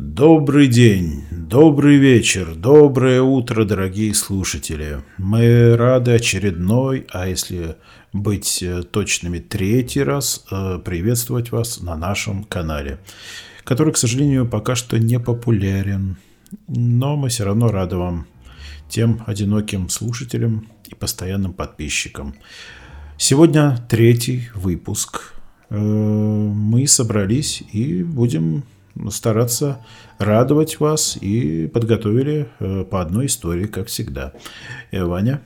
Добрый день, добрый вечер, доброе утро, дорогие слушатели. Мы рады очередной, а если быть э, точными, третий раз э, приветствовать вас на нашем канале, который, к сожалению, пока что не популярен. Но мы все равно рады вам, тем одиноким слушателям и постоянным подписчикам. Сегодня третий выпуск. Э, мы собрались и будем стараться радовать вас и подготовили э, по одной истории, как всегда. Э, Ваня?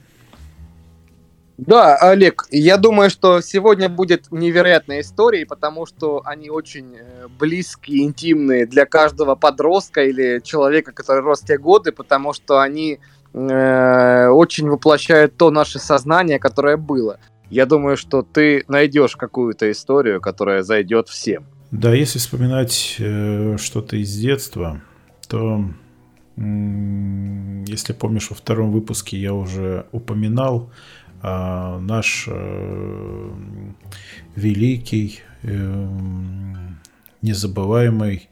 Да, Олег, я думаю, что сегодня будет невероятная история, потому что они очень э, близкие, интимные для каждого подростка или человека, который рос те годы, потому что они э, очень воплощают то наше сознание, которое было. Я думаю, что ты найдешь какую-то историю, которая зайдет всем. Да, если вспоминать э, что-то из детства, то, если помнишь, во втором выпуске я уже упоминал э, наш э, великий, э, незабываемый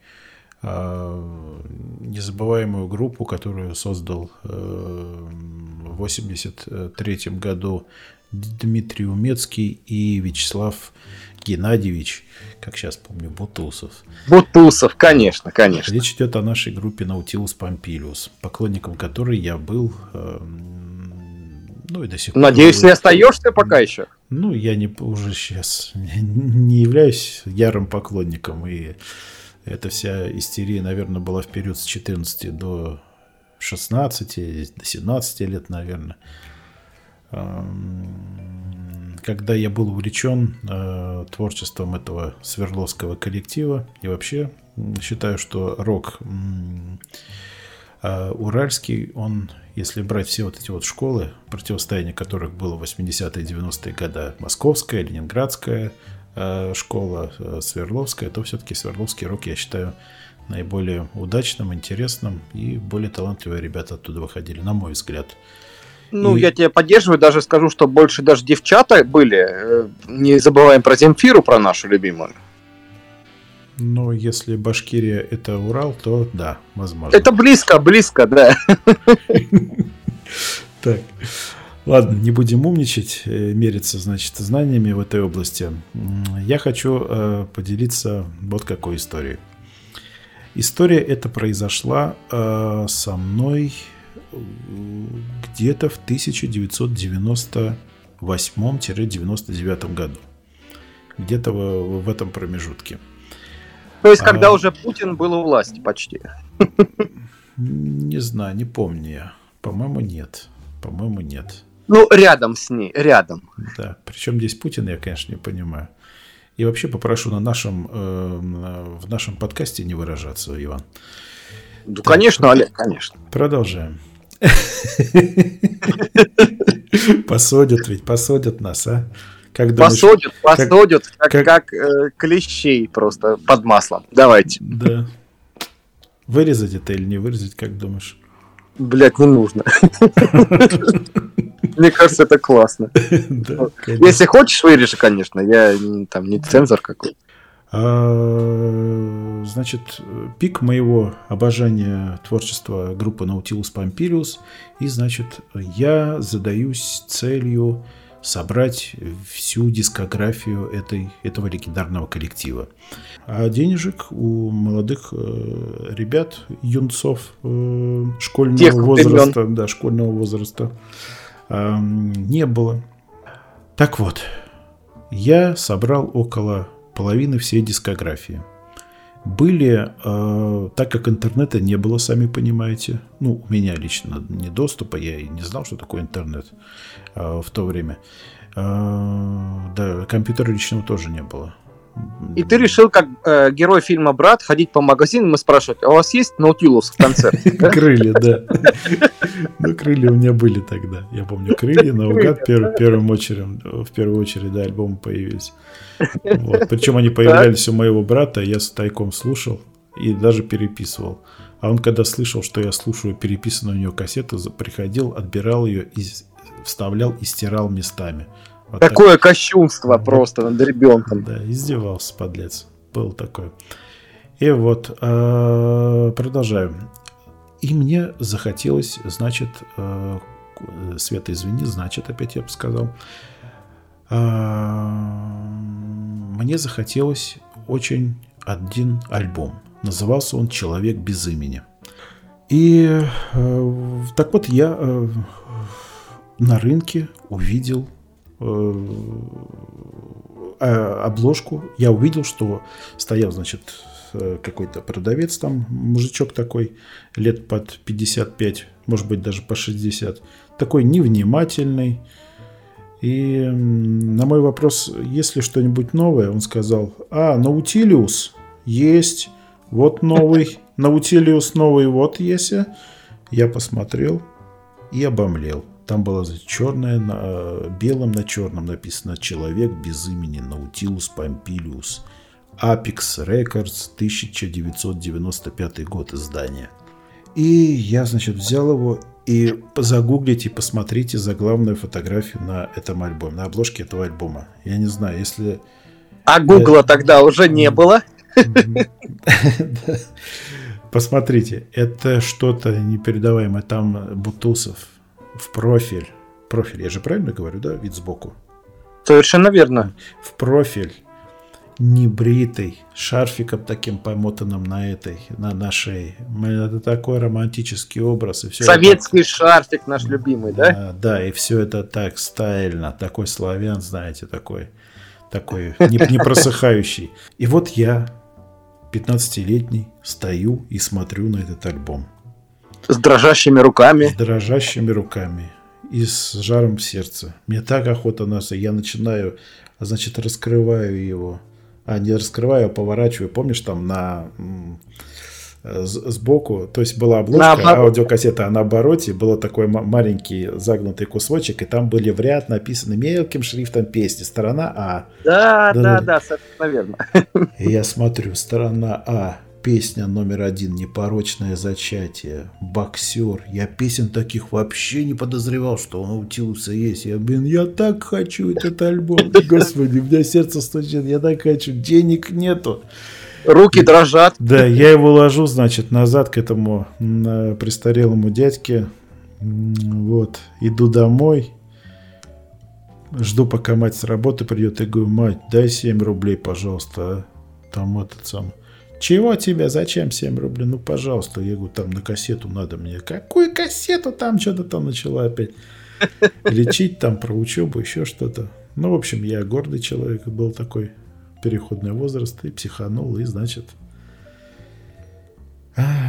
незабываемую группу, которую создал в 1983 году Дмитрий Умецкий и Вячеслав Геннадьевич, как сейчас помню, Бутусов. Бутусов, конечно, конечно. Речь идет о нашей группе Наутилус Помпилиус, поклонником которой я был, э, ну и до сих пор. Надеюсь, не остаешься пока еще? Ну, я не, уже сейчас не являюсь ярым поклонником, и эта вся истерия, наверное, была в период с 14 до 16, до 17 лет, наверное когда я был увлечен э, творчеством этого Свердловского коллектива и вообще считаю, что рок э, уральский, он, если брать все вот эти вот школы, противостояние которых было в 80-е 90-е годы, московская, ленинградская э, школа, э, Свердловская, то все-таки Свердловский рок, я считаю, наиболее удачным, интересным и более талантливые ребята оттуда выходили, на мой взгляд. Ну, и... я тебя поддерживаю, даже скажу, что больше даже девчата были. Э, не забываем про Земфиру, про нашу любимую. Ну, если Башкирия это Урал, то да, возможно. Это близко, близко, да. Так, ладно, не будем умничать, э, мериться, значит, знаниями в этой области. Я хочу э, поделиться вот какой историей. История эта произошла со мной где-то в 1998-99 году. Где-то в, в этом промежутке. То есть, когда а, уже Путин был у власти почти. Не знаю, не помню я. По-моему, нет. По-моему, нет. Ну, рядом с ней, рядом. Да, причем здесь Путин, я, конечно, не понимаю. И вообще попрошу на нашем, э, в нашем подкасте не выражаться, Иван. Ну, так, конечно, Олег, конечно. Продолжаем. Посадят ведь, посадят нас, а? Как думаешь, посадят, посадят, как, как, как э, клещей просто под маслом. Давайте. Да. Вырезать это или не вырезать, как думаешь? Блять, не нужно. Мне кажется, это классно. Если хочешь, вырежи, конечно. Я там не цензор какой-то. А, значит, пик моего обожания творчества группы Nautilus Pompilius. И, значит, я задаюсь целью собрать всю дискографию этой, этого легендарного коллектива. А денежек у молодых э, ребят, юнцов э, школьного Тех возраста, да, школьного возраста э, не было. Так вот, я собрал около половины всей дискографии. Были, э, так как интернета не было, сами понимаете, ну, у меня лично не доступа, я и не знал, что такое интернет э, в то время. Э, да, компьютера личного тоже не было. И ты решил, как э, герой фильма «Брат», ходить по магазинам и спрашивать, а у вас есть Наутилус в концерте? Крылья, да. Ну, крылья у меня были тогда. Я помню, крылья наугад первым очередь, в первую очередь, да, альбомы появились. Причем они появлялись у моего брата, я с тайком слушал и даже переписывал. А он, когда слышал, что я слушаю переписанную у него кассету, приходил, отбирал ее и вставлял и стирал местами. Вот Такое так. кощунство просто над ребенком. Да, издевался, подлец. Был такой. И вот, э, продолжаем. И мне захотелось, значит, э, Света, извини, значит, опять я бы сказал, мне захотелось очень один альбом. Назывался он «Человек без имени». И так вот я на рынке увидел обложку. Я увидел, что стоял, значит, Э, какой-то продавец там, мужичок такой, лет под 55, может быть даже по 60, такой невнимательный. И на мой вопрос, есть ли что-нибудь новое, он сказал, а, Наутилиус есть, вот новый, Наутилиус новый, вот есть. Я посмотрел и обомлел. Там было черное на э, белом на черном написано «Человек без имени Наутилус Помпилиус». Apex Records, 1995 год издания. И я, значит, взял его и загуглите, посмотрите заглавную фотографию на этом альбоме, на обложке этого альбома. Я не знаю, если... А Гугла это... тогда уже не было? Посмотрите, это что-то непередаваемое. Там Бутусов в профиль. Профиль, я же правильно говорю, да? Вид сбоку. Совершенно верно. В профиль небритый, шарфиком таким помотанным на этой, на, на шее. Это такой романтический образ. И все Советский это... шарфик наш любимый, да? да? Да, и все это так стайльно, такой славян, знаете, такой, такой не, не просыхающий. И вот я, 15-летний, стою и смотрю на этот альбом. С дрожащими руками. С дрожащими руками. И с жаром в сердце. Мне так охота нас, я начинаю, значит, раскрываю его а не раскрываю, а поворачиваю. Помнишь, там на сбоку, то есть была обложка на аудиокассета, а на обороте был такой маленький загнутый кусочек, и там были в ряд написаны мелким шрифтом песни. Сторона А. Да, да, да, да наверное. И я смотрю, сторона А. Песня номер один «Непорочное зачатие». Боксер. Я песен таких вообще не подозревал, что он учился есть. Я, блин, я так хочу этот альбом. Господи, у меня сердце стучит. Я так хочу. Денег нету. Руки дрожат. Да, я его ложу, значит, назад к этому престарелому дядьке. Вот. Иду домой. Жду, пока мать с работы придет. И говорю, мать, дай 7 рублей, пожалуйста. А? Там этот самый чего тебе? Зачем 7 рублей? Ну, пожалуйста. Я говорю, там на кассету надо мне. Какую кассету? Там что-то там начала опять лечить, там про учебу, еще что-то. Ну, в общем, я гордый человек, был такой переходный возраст, и психанул, и, значит...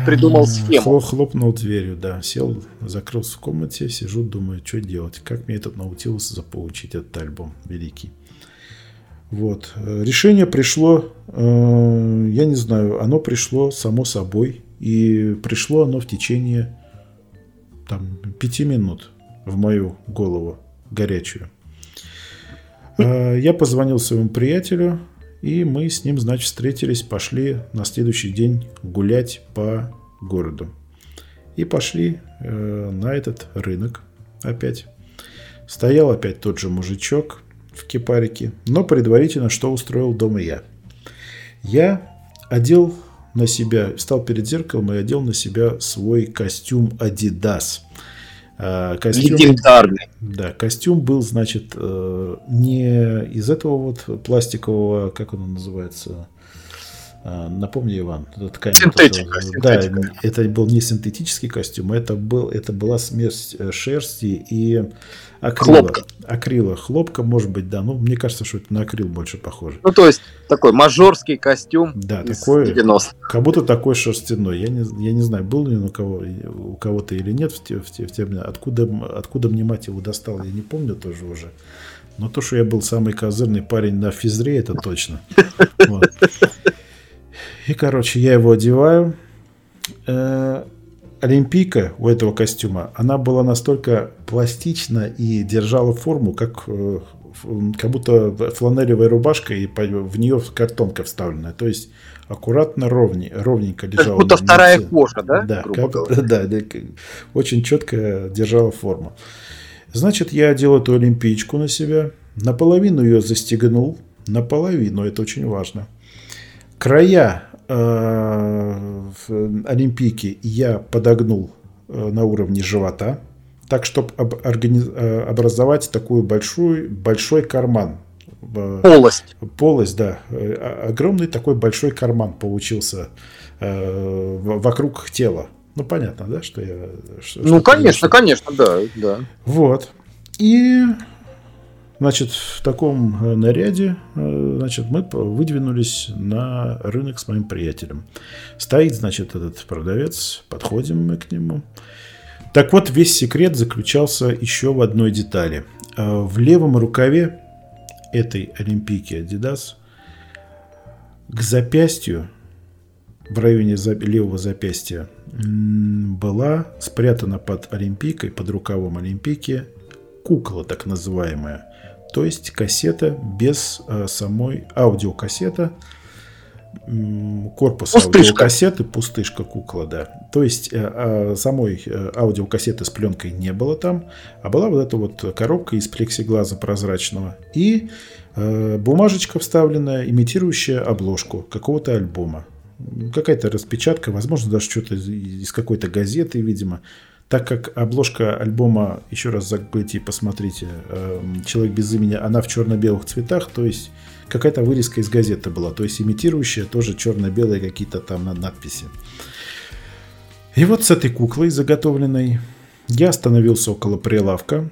Придумал схему. Хлопнул дверью, да. Сел, закрылся в комнате, сижу, думаю, что делать. Как мне этот научился заполучить этот альбом великий. Вот. Решение пришло, э, я не знаю, оно пришло само собой. И пришло оно в течение там, пяти минут в мою голову горячую. Э, я позвонил своему приятелю, и мы с ним, значит, встретились, пошли на следующий день гулять по городу. И пошли э, на этот рынок опять. Стоял опять тот же мужичок, в кипарике, но предварительно что устроил дома я. Я одел на себя, встал перед зеркалом и одел на себя свой костюм Adidas. А, костюм, Легендарный. Да, костюм был, значит, э, не из этого вот пластикового, как он называется, напомни, Иван, это ткань. Синтетика, это, синтетика. Да, это был не синтетический костюм, это, был, это была смесь э, шерсти и акрила. Хлопка. Акрила. Хлопка, может быть, да. Ну, мне кажется, что это на акрил больше похоже. Ну, то есть, такой мажорский костюм да, такой, 90 Как будто такой шерстяной. Я не, я не знаю, был ли он у, кого, у кого-то или нет в те, в те, в те, откуда, откуда мне мать его достал, я не помню тоже уже. Но то, что я был самый козырный парень на физре, это точно. Вот. И, короче, я его одеваю. Э, Олимпийка у этого костюма, она была настолько пластична и держала форму, как, э, как будто фланелевая рубашка, и в нее картонка вставленная. То есть аккуратно, ровней, ровненько лежала. Как будто вторая кожа, да? Да, как, да, очень четко держала форму. Значит, я одел эту олимпийку на себя, наполовину ее застегнул, наполовину, это очень важно. Края Олимпийки я подогнул на уровне живота, так, чтобы образовать такой большой, большой карман. Полость. Полость, да. Огромный такой большой карман получился вокруг тела. Ну, понятно, да, что я... Что, ну, что конечно, конечно, да, да. Вот. И, значит, в таком э, наряде, э, значит, мы выдвинулись на рынок с моим приятелем. Стоит, значит, этот продавец, подходим мы к нему. Так вот, весь секрет заключался еще в одной детали. Э, в левом рукаве этой Олимпийки Adidas к запястью в районе левого запястья была спрятана под олимпийкой, под рукавом олимпийки, кукла так называемая. То есть кассета без э, самой аудиокассета, корпус пустышка. аудиокассеты, пустышка кукла, да. То есть э, э, самой э, аудиокассеты с пленкой не было там, а была вот эта вот коробка из плексиглаза прозрачного и э, бумажечка вставленная, имитирующая обложку какого-то альбома какая-то распечатка, возможно, даже что-то из какой-то газеты, видимо. Так как обложка альбома, еще раз загуглите и посмотрите, эм, «Человек без имени», она в черно-белых цветах, то есть какая-то вырезка из газеты была, то есть имитирующая тоже черно-белые какие-то там надписи. И вот с этой куклой заготовленной я остановился около прилавка,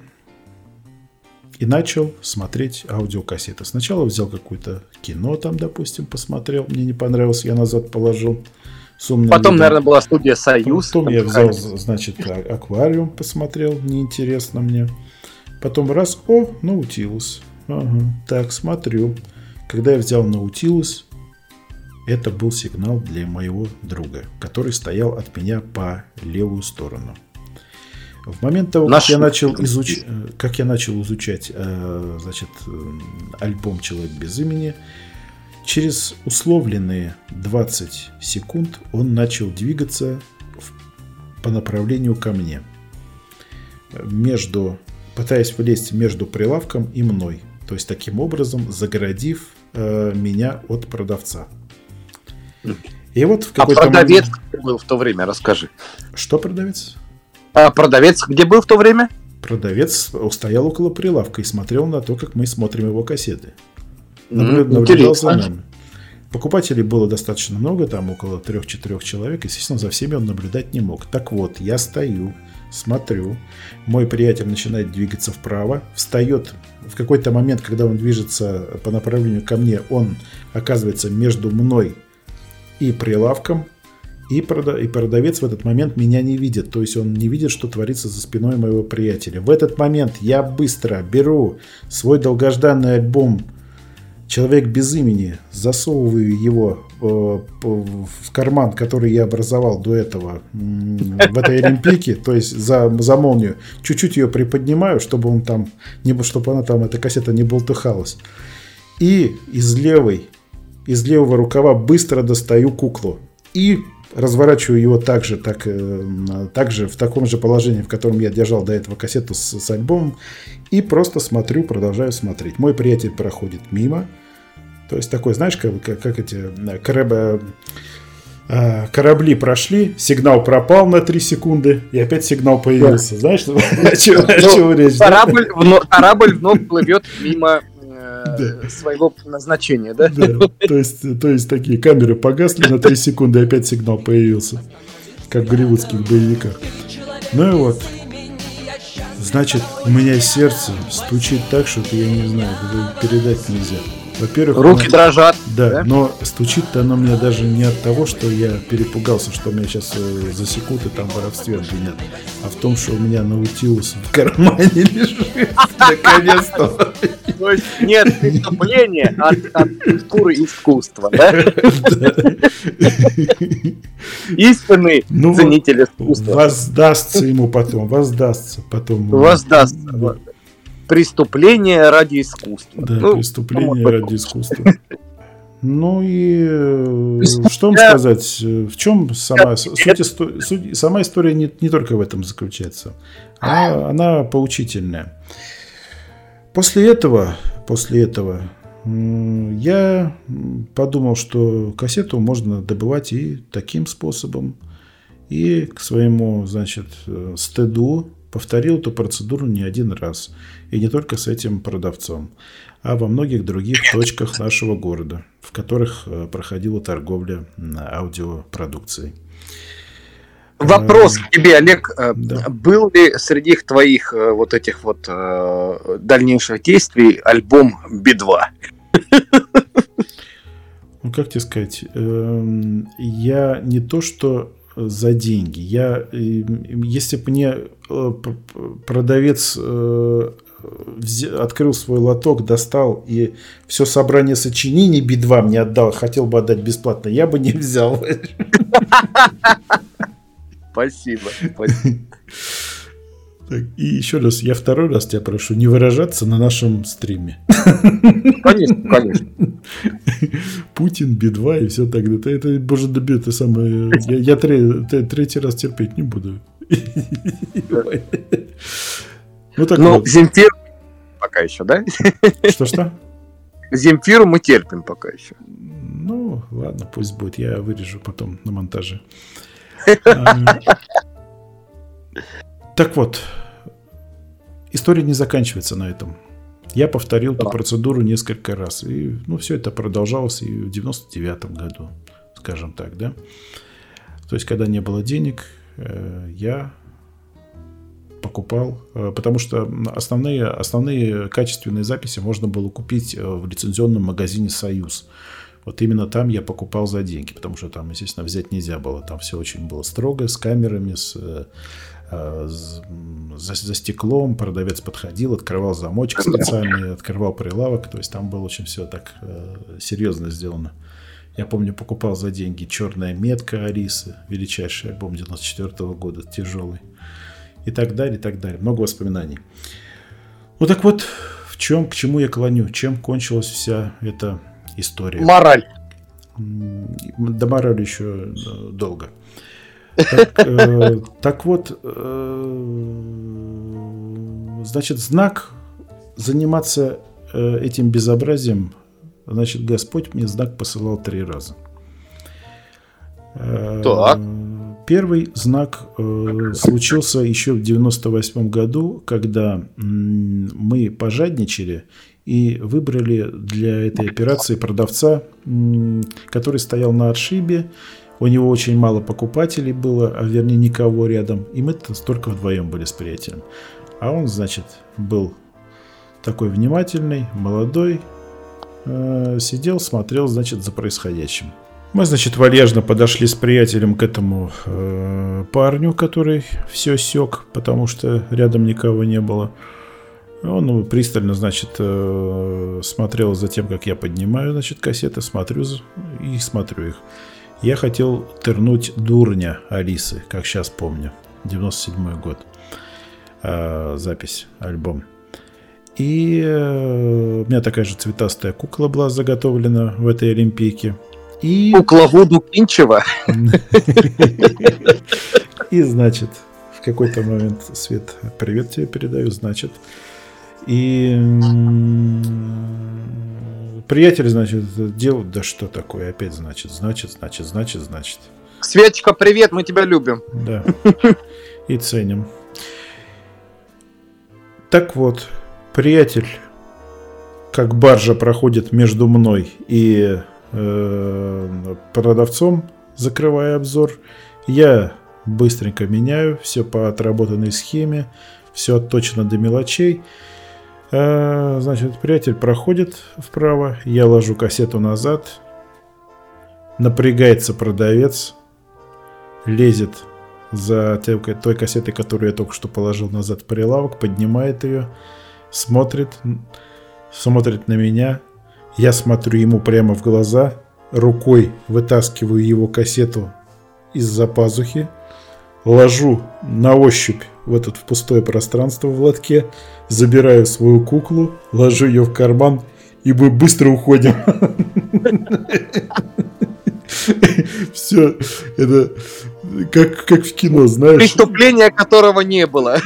и начал смотреть аудиокассеты. Сначала взял какое-то кино там, допустим, посмотрел, мне не понравилось, я назад положил. Потом, видом. наверное, была студия «Союз». Потом я взял, значит, а, аквариум посмотрел, неинтересно мне. Потом раз, о, Наутилус. Ага, так, смотрю. Когда я взял Наутилус, это был сигнал для моего друга, который стоял от меня по левую сторону. В момент того, как я, начал изуч... как я начал изучать э, значит, э, альбом «Человек без имени», через условленные 20 секунд он начал двигаться по направлению ко мне, между, пытаясь влезть между прилавком и мной, то есть таким образом загородив э, меня от продавца. И вот в а продавец момент... был в то время, расскажи. Что продавец? А продавец где был в то время? Продавец стоял около прилавка и смотрел на то, как мы смотрим его кассеты. Наблю... Наблюдал за нами. Покупателей было достаточно много, там около трех-четырех человек. Естественно, за всеми он наблюдать не мог. Так вот, я стою, смотрю. Мой приятель начинает двигаться вправо, встает. В какой-то момент, когда он движется по направлению ко мне, он оказывается между мной и прилавком и, прода и продавец в этот момент меня не видит. То есть он не видит, что творится за спиной моего приятеля. В этот момент я быстро беру свой долгожданный альбом «Человек без имени», засовываю его э, в карман, который я образовал до этого в этой Олимпийке, то есть за, за молнию, чуть-чуть ее приподнимаю, чтобы он там, не, чтобы она там, эта кассета не болтыхалась. И из левой, из левого рукава быстро достаю куклу. И разворачиваю его также, так, э, также в таком же положении, в котором я держал до этого кассету с, с альбомом, и просто смотрю, продолжаю смотреть. Мой приятель проходит мимо, то есть такой, знаешь, как, как, как эти э, корабли, э, корабли прошли, сигнал пропал на 3 секунды, и опять сигнал появился. Знаешь, о чем речь? Корабль вновь плывет мимо да. своего назначения, да? Да, то есть, то есть такие камеры погасли на 3 секунды, и опять сигнал появился, как в голливудских боевиках. Ну и вот, значит, у меня сердце стучит так, что я не знаю, передать нельзя. Во-первых, руки оно, дрожат. Да, да? но стучит-то оно мне даже не от того, что я перепугался, что меня сейчас э, засекут и там воровстве обвинят, а в том, что у меня наутилус в кармане лежит. Наконец-то. То есть нет преступления от, культуры искусства, да? Истинный ну, ценитель искусства. Воздастся ему потом, воздастся потом. Воздастся. Преступление ради искусства. Да, ну, преступление ради искусства. Ну и э, что вам сказать? В чем сама суть, суть, сама история не, не только в этом заключается, а она поучительная. После этого, после этого я подумал, что кассету можно добывать и таким способом. И к своему, значит, стыду повторил эту процедуру не один раз. И не только с этим продавцом, а во многих других точках нашего города, в которых э, проходила торговля аудиопродукцией. Вопрос к тебе, Олег. Э, да. Был ли среди твоих э, вот этих вот дальнейших действий альбом Би-2? Ну, как тебе сказать, эм, я не то, что за деньги. Я, если бы мне э, продавец э, открыл свой лоток, достал и все собрание сочинений Би-2 мне отдал, хотел бы отдать бесплатно, я бы не взял. Спасибо. спасибо. И еще раз, я второй раз тебя прошу не выражаться на нашем стриме. Конечно, конечно. Путин, Би-2 и все так. Это, это боже, да это самое... Я, я тре, третий раз терпеть не буду. Ну, так ну вот. Земфир пока еще, да? Что-что? Земфиру мы терпим пока еще. Ну, ладно, пусть будет. Я вырежу потом на монтаже. Так вот, история не заканчивается на этом. Я повторил да. эту процедуру несколько раз. И ну, все это продолжалось и в 99 году, скажем так, да. То есть, когда не было денег, э, я покупал, э, потому что основные, основные качественные записи можно было купить э, в лицензионном магазине «Союз». Вот именно там я покупал за деньги, потому что там, естественно, взять нельзя было. Там все очень было строго, с камерами, с за, за стеклом, продавец подходил, открывал замочек специальный, открывал прилавок, то есть там было очень все так э, серьезно сделано. Я помню, покупал за деньги «Черная метка» Арисы, величайший альбом 94 -го года, тяжелый. И так далее, и так далее. Много воспоминаний. Ну так вот, в чем, к чему я клоню? Чем кончилась вся эта история? Мораль. До морали еще э, долго. Так, э, так вот, э, значит, знак заниматься э, этим безобразием, значит, Господь мне знак посылал три раза. Так. Первый знак э, случился еще в 98 году, когда мы пожадничали и выбрали для этой операции продавца, который стоял на отшибе у него очень мало покупателей было, а вернее никого рядом. И мы только вдвоем были с приятелем. А он, значит, был такой внимательный, молодой, э, сидел, смотрел, значит, за происходящим. Мы, значит, вальяжно подошли с приятелем к этому э, парню, который все сек, потому что рядом никого не было. Он ну, пристально, значит, э, смотрел за тем, как я поднимаю, значит, кассеты, смотрю и смотрю их. Я хотел тернуть дурня Алисы, как сейчас помню. 97 год. Э, запись, альбом. И э, у меня такая же цветастая кукла была заготовлена в этой Олимпийке. И... Кукла Вуду Кинчева. И, значит, в какой-то момент, Свет, привет тебе передаю, значит. И приятель, значит, делал, да что такое, опять значит, значит, значит, значит, значит. Светочка, привет, мы тебя любим. Да, и ценим. Так вот, приятель, как баржа проходит между мной и э, продавцом, закрывая обзор, я быстренько меняю все по отработанной схеме, все отточено до мелочей. Э, значит, приятель проходит вправо, я ложу кассету назад, напрягается продавец, лезет за той кассетой, которую я только что положил назад в прилавок, поднимает ее, смотрит, смотрит на меня, я смотрю ему прямо в глаза, рукой вытаскиваю его кассету из-за пазухи, ложу на ощупь в этот в пустое пространство в лотке, забираю свою куклу, ложу ее в карман, и мы быстро уходим. Все, это как, как в кино, знаешь. Преступления которого не было.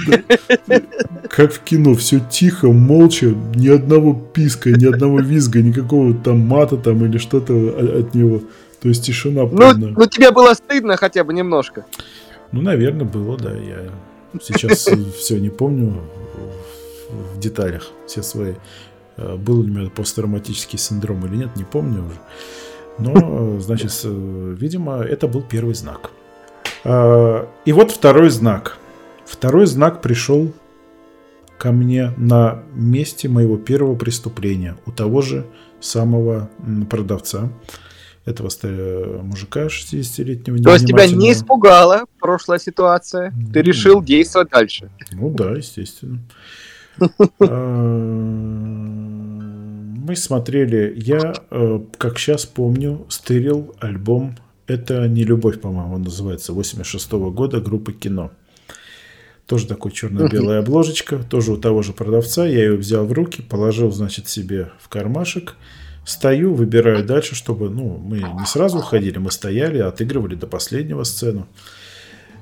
Как в кино, все тихо, молча, ни одного писка, ни одного визга, никакого там мата там или что-то от него. То есть тишина ну, полная. Ну, тебе было стыдно хотя бы немножко. Ну, наверное, было, да. Я сейчас все не помню в деталях, все свои. Э, был у меня посттравматический синдром или нет, не помню уже. Но, значит, видимо, это был первый знак. И вот второй знак. Второй знак пришел ко мне на месте моего первого преступления у того же самого продавца этого мужика 60-летнего. То есть тебя не испугала прошлая ситуация? Ты решил действовать дальше? Ну да, естественно. А, мы смотрели, я, э, как сейчас помню, стырил альбом «Это не любовь», по-моему, он называется, 86 -го года группы «Кино». Тоже такой черно-белая обложечка, тоже у того же продавца. Я ее взял в руки, положил, значит, себе в кармашек. Стою, выбираю дальше, чтобы, ну, мы не сразу уходили, мы стояли, отыгрывали до последнего сцену.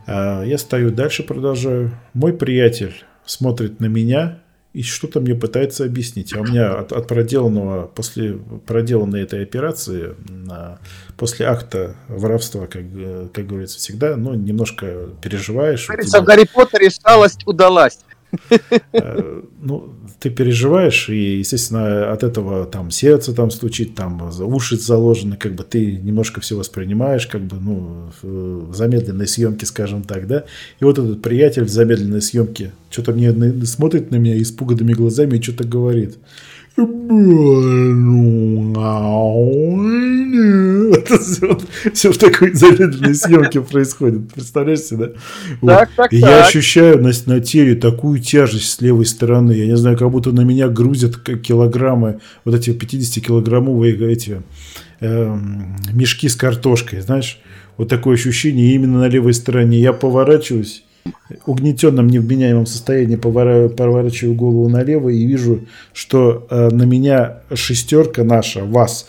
А, я стою дальше, продолжаю. Мой приятель смотрит на меня, и что-то мне пытается объяснить. А у меня от, от проделанного, после проделанной этой операции, на, после акта воровства, как, как говорится, всегда, ну, немножко переживаешь. Говорится, тебя... в Гарри Поттере шалость удалась. Э, ну, ты переживаешь, и, естественно, от этого там сердце там стучит, там уши заложены, как бы ты немножко все воспринимаешь, как бы, ну, в замедленной съемке, скажем так, да. И вот этот приятель в замедленной съемке что-то мне смотрит на меня испуганными глазами и что-то говорит. Все, все в такой замедленной съемке происходит. Представляешь себе, да? Так, вот. так, И так. я ощущаю на, на теле такую тяжесть с левой стороны. Я не знаю, как будто на меня грузят килограммы, вот эти 50-килограммовые эти э, мешки с картошкой, знаешь? Вот такое ощущение именно на левой стороне. Я поворачиваюсь угнетенном, невменяемом состоянии поворачиваю голову налево и вижу, что э, на меня шестерка наша, вас,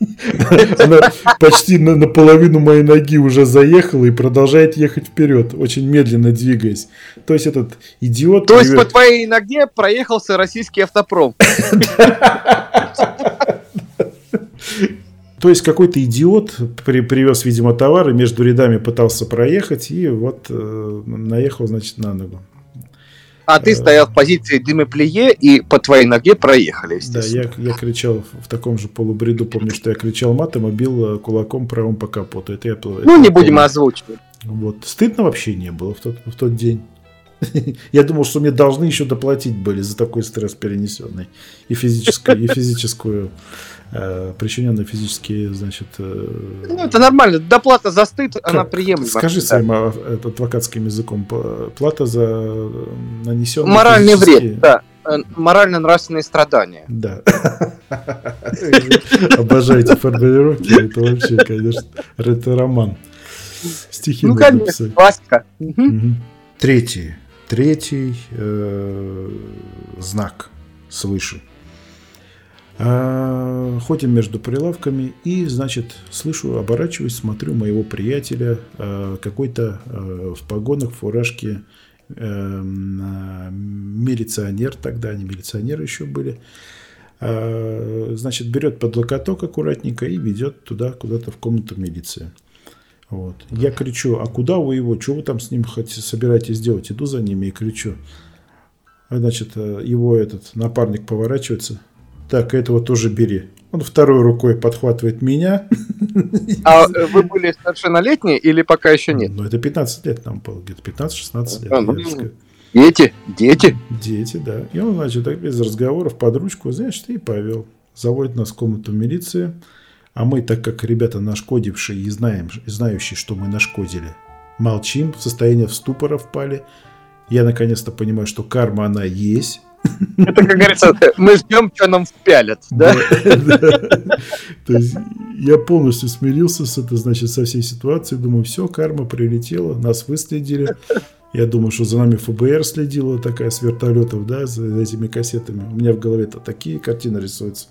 она почти на, на половину моей ноги уже заехала и продолжает ехать вперед, очень медленно двигаясь. То есть этот идиот... То есть по твоей ноге проехался российский автопром. То есть какой-то идиот при, привез, видимо, товары, между рядами пытался проехать и вот э, наехал, значит, на ногу. А ты стоял в позиции дымоплие и по твоей ноге проехали, Да, я, я кричал в таком же полубреду, помню, что я кричал матом и бил э, кулаком правым по капоту. Это я, ну, это не будем озвучивать. Вот. Стыдно вообще не было в тот, в тот день. Я думал, что мне должны еще доплатить были за такой стресс перенесенный. И физическую, и физическую причиненные физические, значит... Э, ну, это нормально. Доплата за стыд, как? она приемлема. Скажи да. своим а, адвокатским языком. Плата за нанесенные Моральный физические... вред, да. Э, Морально-нравственные страдания. Да. Обожаете формулировки. Это вообще, конечно, это роман. Стихи Ну, конечно, классика. Третий. Третий знак свыше – ходим между прилавками и, значит, слышу, оборачиваюсь, смотрю моего приятеля, а, какой-то а, в погонах, в фуражке, милиционер тогда, они милиционеры еще были, значит, берет под локоток аккуратненько и ведет туда, куда-то в комнату милиции. Вот. Я кричу, а куда вы его, что вы там с ним хотите, собираетесь делать? Иду за ними и кричу. Значит, его этот напарник поворачивается, так, этого тоже бери. Он второй рукой подхватывает меня. А вы были совершеннолетние или пока еще нет? Ну, это 15 лет нам было, где-то 15-16 лет. А, ну, дети, дети. Дети, да. И он, значит, без разговоров под ручку, знаешь, и повел. Заводит нас в комнату милиции. А мы, так как ребята нашкодившие и знаем, и знающие, что мы нашкодили, молчим, в состояние ступора впали. Я наконец-то понимаю, что карма, она есть. Это, как говорится, мы ждем, что нам впялят, да? То есть я полностью смирился с этой, значит, со всей ситуацией. Думаю, все, карма прилетела, нас выследили. Я думаю, что за нами ФБР следила такая с вертолетов, да, за этими кассетами. У меня в голове-то такие картины рисуются.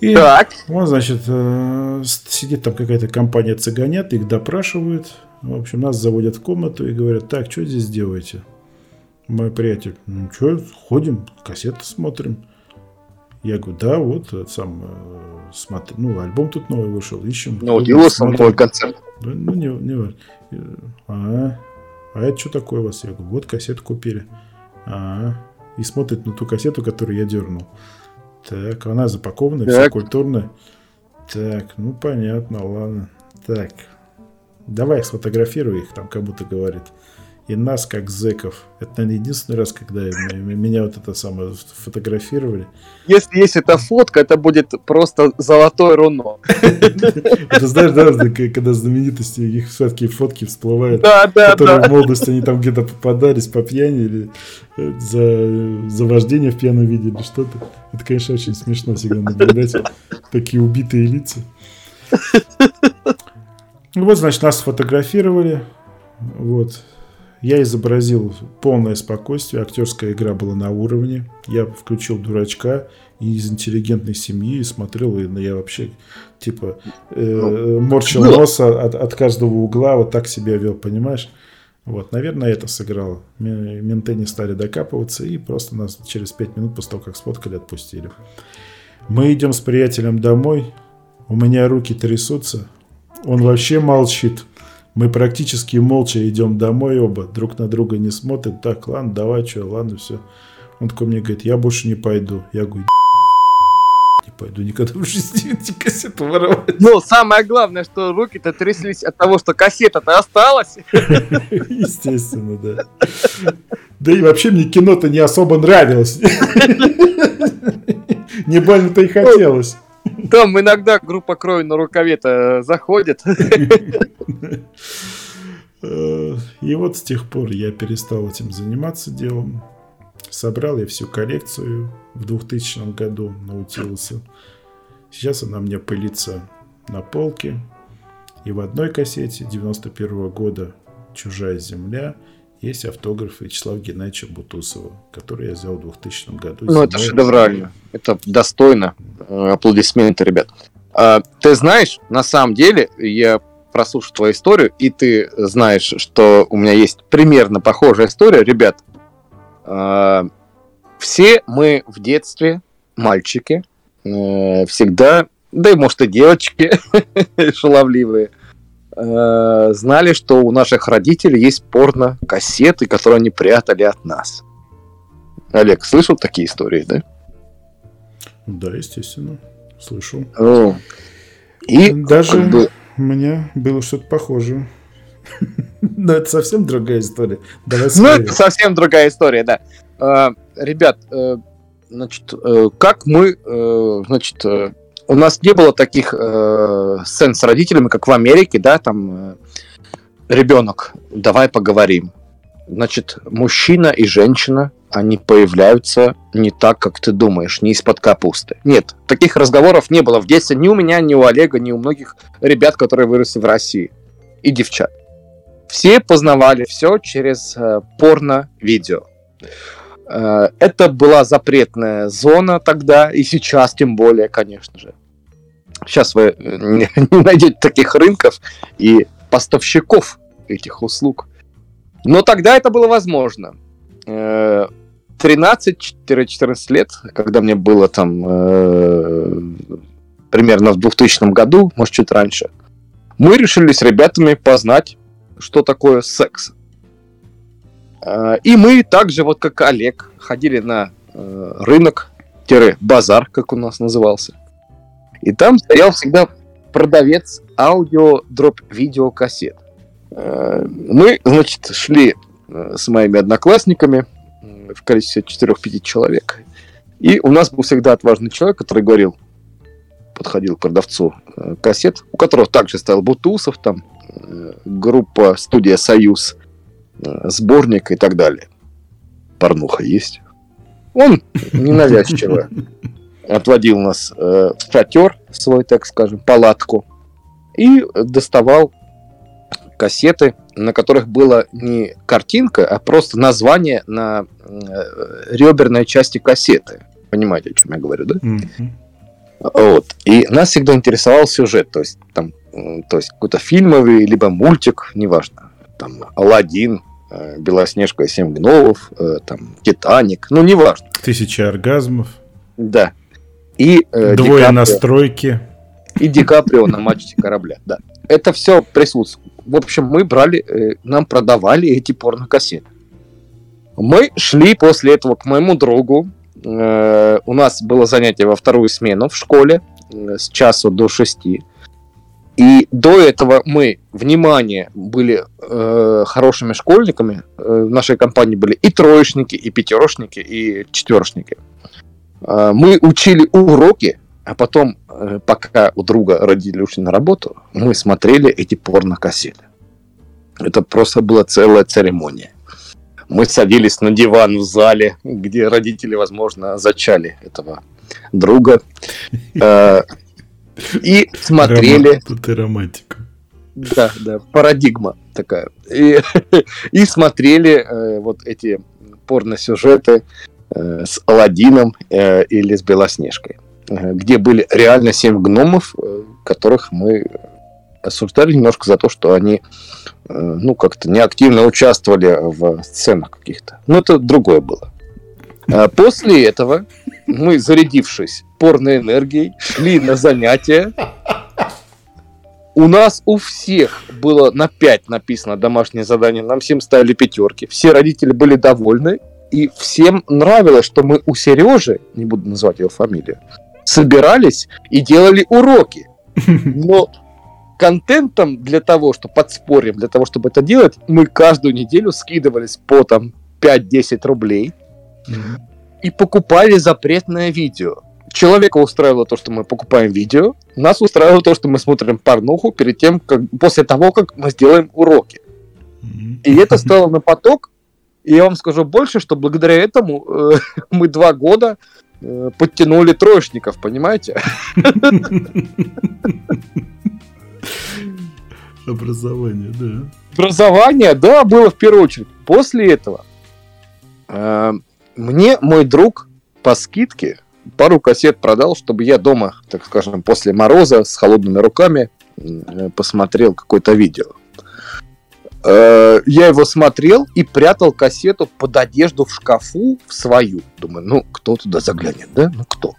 И так. он, значит, э, сидит там какая-то компания цыганят, их допрашивают. В общем, нас заводят в комнату и говорят, так, что здесь делаете? Мой приятель, ну что, ходим, кассеты смотрим. Я говорю, да, вот э, сам э, смотри, ну, альбом тут новый вышел, ищем. Ну, вот его новый концерт. Да, ну, не, не а, а это что такое у вас? Я говорю, вот кассету купили. А, и смотрит на ту кассету, которую я дернул. Так, она запакована, так. все культурно. Так, ну понятно, ладно. Так, давай сфотографируй их, там как будто говорит и нас, как зеков. Это, наверное, единственный раз, когда меня вот это самое фотографировали. Если есть эта фотка, это будет просто золотое руно. Ты знаешь, да, когда знаменитости, их всякие фотки всплывают, которые в молодости они там где-то попадались по пьяни или э, за, за вождение в пьяном виде или что-то. Это, конечно, очень смешно всегда наблюдать такие убитые лица. Ну вот, значит, нас сфотографировали. Вот. Я изобразил полное спокойствие, актерская игра была на уровне. Я включил дурачка из интеллигентной семьи и смотрел, и я вообще типа э, ну, морщил ну, нос от, от каждого угла, вот так себя вел, понимаешь? Вот, наверное, это сыграло. Менты не стали докапываться и просто нас через пять минут после того, как сфоткали, отпустили. Мы идем с приятелем домой, у меня руки трясутся, он вообще молчит. Мы практически молча идем домой оба, друг на друга не смотрим. Так, ладно, давай, что, ладно, все. Он такой мне говорит, я больше не пойду. Я говорю, не пойду никогда в жизни эти кассеты воровать. Ну, самое главное, что руки-то тряслись от того, что кассета-то осталась. Естественно, да. Да и вообще мне кино-то не особо нравилось. Не больно-то и хотелось. Там иногда группа крови на рукаве-то заходит. И вот с тех пор я перестал этим заниматься делом. Собрал я всю коллекцию в 2000 году научился. Сейчас она мне пылится на полке. И в одной кассете 91 года «Чужая земля» есть автографы Вячеслава Геннадьевича Бутусова, который я сделал в 2000 году. Ну, это шедеврально. Это достойно. Э, аплодисменты, ребят. А, ты знаешь, на самом деле, я прослушал твою историю, и ты знаешь, что у меня есть примерно похожая история. Ребят, а, все мы в детстве, мальчики, э, всегда, да и может и девочки шаловливые, э, знали, что у наших родителей есть порно-кассеты, которые они прятали от нас. Олег, слышал такие истории, да? Да, естественно, слышал. О. И даже как бы... у меня было что-то похожее. Но это совсем другая история. Ну, это совсем другая история, да. Э, ребят, э, значит, э, как мы, значит, у нас не было таких э, сцен с родителями, как в Америке, да, там э, ребенок, давай поговорим. Значит, мужчина и женщина, они появляются не так, как ты думаешь, не из-под капусты. Нет, таких разговоров не было в детстве ни у меня, ни у Олега, ни у многих ребят, которые выросли в России. И девчат. Все познавали все через э, порно-видео. Э, это была запретная зона тогда, и сейчас тем более, конечно же. Сейчас вы э, не, найдете таких рынков и поставщиков этих услуг. Но тогда это было возможно. 13-14 э, лет, когда мне было там э, примерно в 2000 году, может чуть раньше, мы решили с ребятами познать, что такое секс. И мы также, вот как Олег, ходили на рынок-базар, как у нас назывался. И там стоял всегда продавец аудио дроп видеокассет. Э, мы, значит, шли э, с моими одноклассниками в количестве 4-5 человек. И у нас был всегда отважный человек, который говорил, подходил к продавцу э, кассет, у которого также стоял Бутусов, там группа студия Союз, сборник и так далее. Порнуха есть. Он ненавязчиво отводил нас э, в шатер свой, так скажем, палатку, и доставал кассеты, на которых была не картинка, а просто название на э, реберной части кассеты. Понимаете, о чем я говорю, да? Mm-hmm. Вот. И нас всегда интересовал сюжет, то есть там, то есть какой-то фильмовый, либо мультик, неважно, там Алладин, э, Белоснежка и семь гномов, э, там Титаник, ну неважно. Тысяча оргазмов. Да. И э, двое Ди на стройке. И Ди Каприо на мачте корабля, да. Это все присутствует. В общем, мы брали, э, нам продавали эти порнокассеты. Мы шли после этого к моему другу, Э, у нас было занятие во вторую смену в школе э, с часу до шести. И до этого мы, внимание, были э, хорошими школьниками. Э, в нашей компании были и троечники, и пятерошники, и четверошники. Э, мы учили уроки, а потом, э, пока у друга родители ушли на работу, мы смотрели эти порнокассеты. Это просто была целая церемония мы садились на диван в зале, где родители, возможно, зачали этого друга. Э, и смотрели... И романтика. Да, да, парадигма такая. И, и смотрели э, вот эти порно-сюжеты с Алладином или с Белоснежкой, где были реально семь гномов, которых мы осуждали немножко за то, что они Э, ну, как-то неактивно участвовали в сценах каких-то. Но это другое было. А после этого мы, зарядившись порной энергией, шли на занятия. У нас у всех было на 5 написано домашнее задание, нам всем ставили пятерки. Все родители были довольны, и всем нравилось, что мы у Сережи, не буду называть его фамилию, собирались и делали уроки. Но контентом для того, что подспорьем, для того, чтобы это делать, мы каждую неделю скидывались по там 5-10 рублей и покупали запретное видео. Человека устраивало то, что мы покупаем видео, нас устраивало то, что мы смотрим порнуху перед тем, как после того, как мы сделаем уроки. И это стало на поток. И я вам скажу больше, что благодаря этому э, мы два года э, подтянули троечников, понимаете? Образование, да. Образование, да, было в первую очередь. После этого э, мне мой друг по скидке пару кассет продал, чтобы я дома, так скажем, после мороза с холодными руками э, посмотрел какое-то видео. Э, я его смотрел и прятал кассету под одежду в шкафу в свою. Думаю, ну, кто туда заглянет, да? Ну, кто?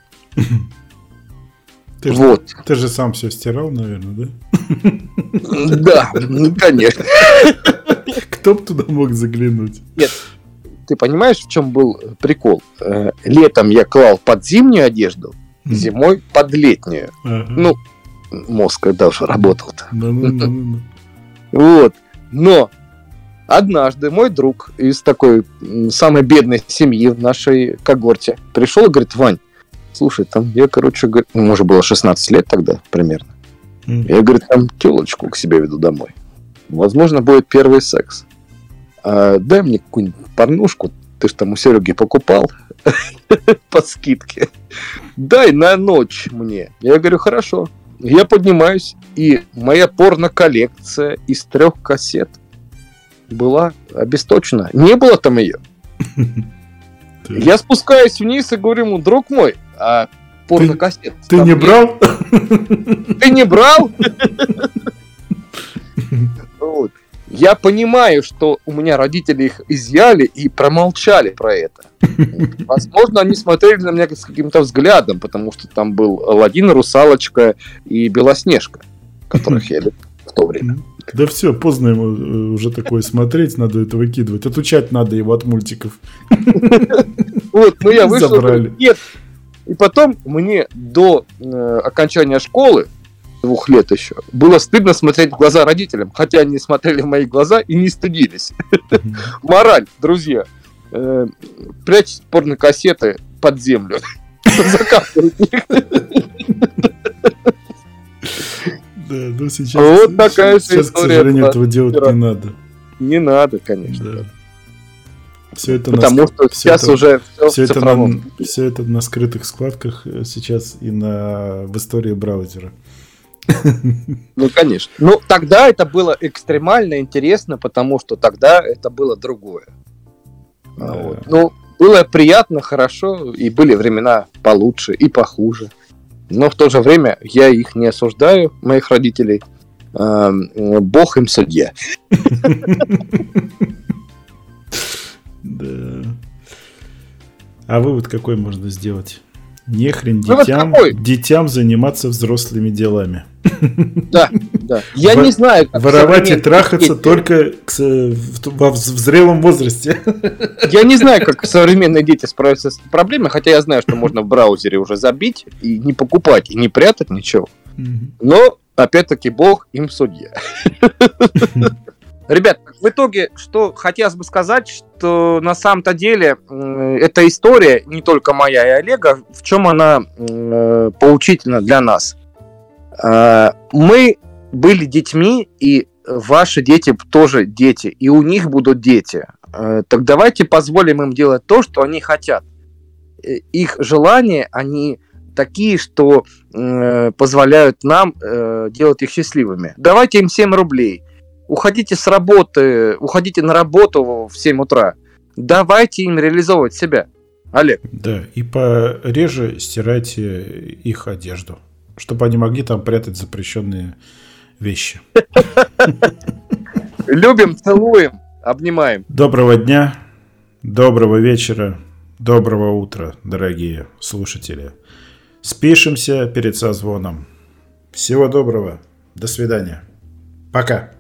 Ты вот. Же, ты же сам все стирал, наверное, да? Да, ну, конечно. Кто бы туда мог заглянуть? Нет, ты понимаешь, в чем был прикол? Э, летом я клал под зимнюю одежду, зимой под летнюю. Ну, мозг когда уже работал-то. Вот. Но однажды мой друг из такой самой бедной семьи в нашей когорте пришел и говорит, Вань, слушай, там я, короче, говорю, ну, может, было 16 лет тогда примерно. Mm. Я, говорю, там телочку к себе веду домой. Возможно, будет первый секс. А, дай мне какую-нибудь порнушку, ты же там у Сереги покупал по скидке. Дай на ночь мне. Я говорю, хорошо. Я поднимаюсь, и моя порно-коллекция из трех кассет была обесточена. Не было там ее. Я спускаюсь вниз и говорю ему, друг мой, а порнокассет. Ты, ты не брал? Ты не брал? Вот. Я понимаю, что у меня родители их изъяли и промолчали про это. Возможно, они смотрели на меня с каким-то взглядом, потому что там был Аладдин, Русалочка и Белоснежка, которых я любил в то время. Да все, поздно ему э, уже такое смотреть, надо это выкидывать. Отучать надо его от мультиков. Вот, ну я вышел, нет, и потом мне до э, окончания школы, двух лет еще, было стыдно смотреть в глаза родителям, хотя они смотрели в мои глаза и не стыдились. Мораль, друзья, э, прячьте порнокассеты под землю. Да, ну сейчас... Вот такая сейчас, история. к сожалению, этого делать не надо. Не надо, конечно. Все это Потому на, что все сейчас это, уже все, все это на, все это на скрытых складках э, сейчас и на в истории браузера. Ну, конечно. Ну, тогда это было экстремально интересно, потому что тогда это было другое. Да. Вот. Ну, было приятно, хорошо, и были времена получше и похуже. Но в то же время я их не осуждаю, моих родителей. А, Бог им судья. Да. А вывод какой можно сделать? Не хрен детям, детям заниматься взрослыми делами. Да, да. Я не знаю, как Воровать и трахаться дети. только к, в, в, в зрелом возрасте. Я не знаю, как современные дети справятся с проблемой, хотя я знаю, что можно в браузере уже забить и не покупать, и не прятать ничего. Но, опять-таки, Бог им судья. Ребят, в итоге, что хотелось бы сказать, что на самом-то деле эта история, не только моя и Олега, в чем она э, поучительна для нас. Э, мы были детьми, и ваши дети тоже дети, и у них будут дети. Э, так давайте позволим им делать то, что они хотят. Их желания, они такие, что э, позволяют нам э, делать их счастливыми. Давайте им 7 рублей – уходите с работы, уходите на работу в 7 утра. Давайте им реализовывать себя. Олег. Да, и пореже стирайте их одежду, чтобы они могли там прятать запрещенные вещи. Любим, целуем, обнимаем. Доброго дня, доброго вечера, доброго утра, дорогие слушатели. Спишемся перед созвоном. Всего доброго. До свидания. Пока.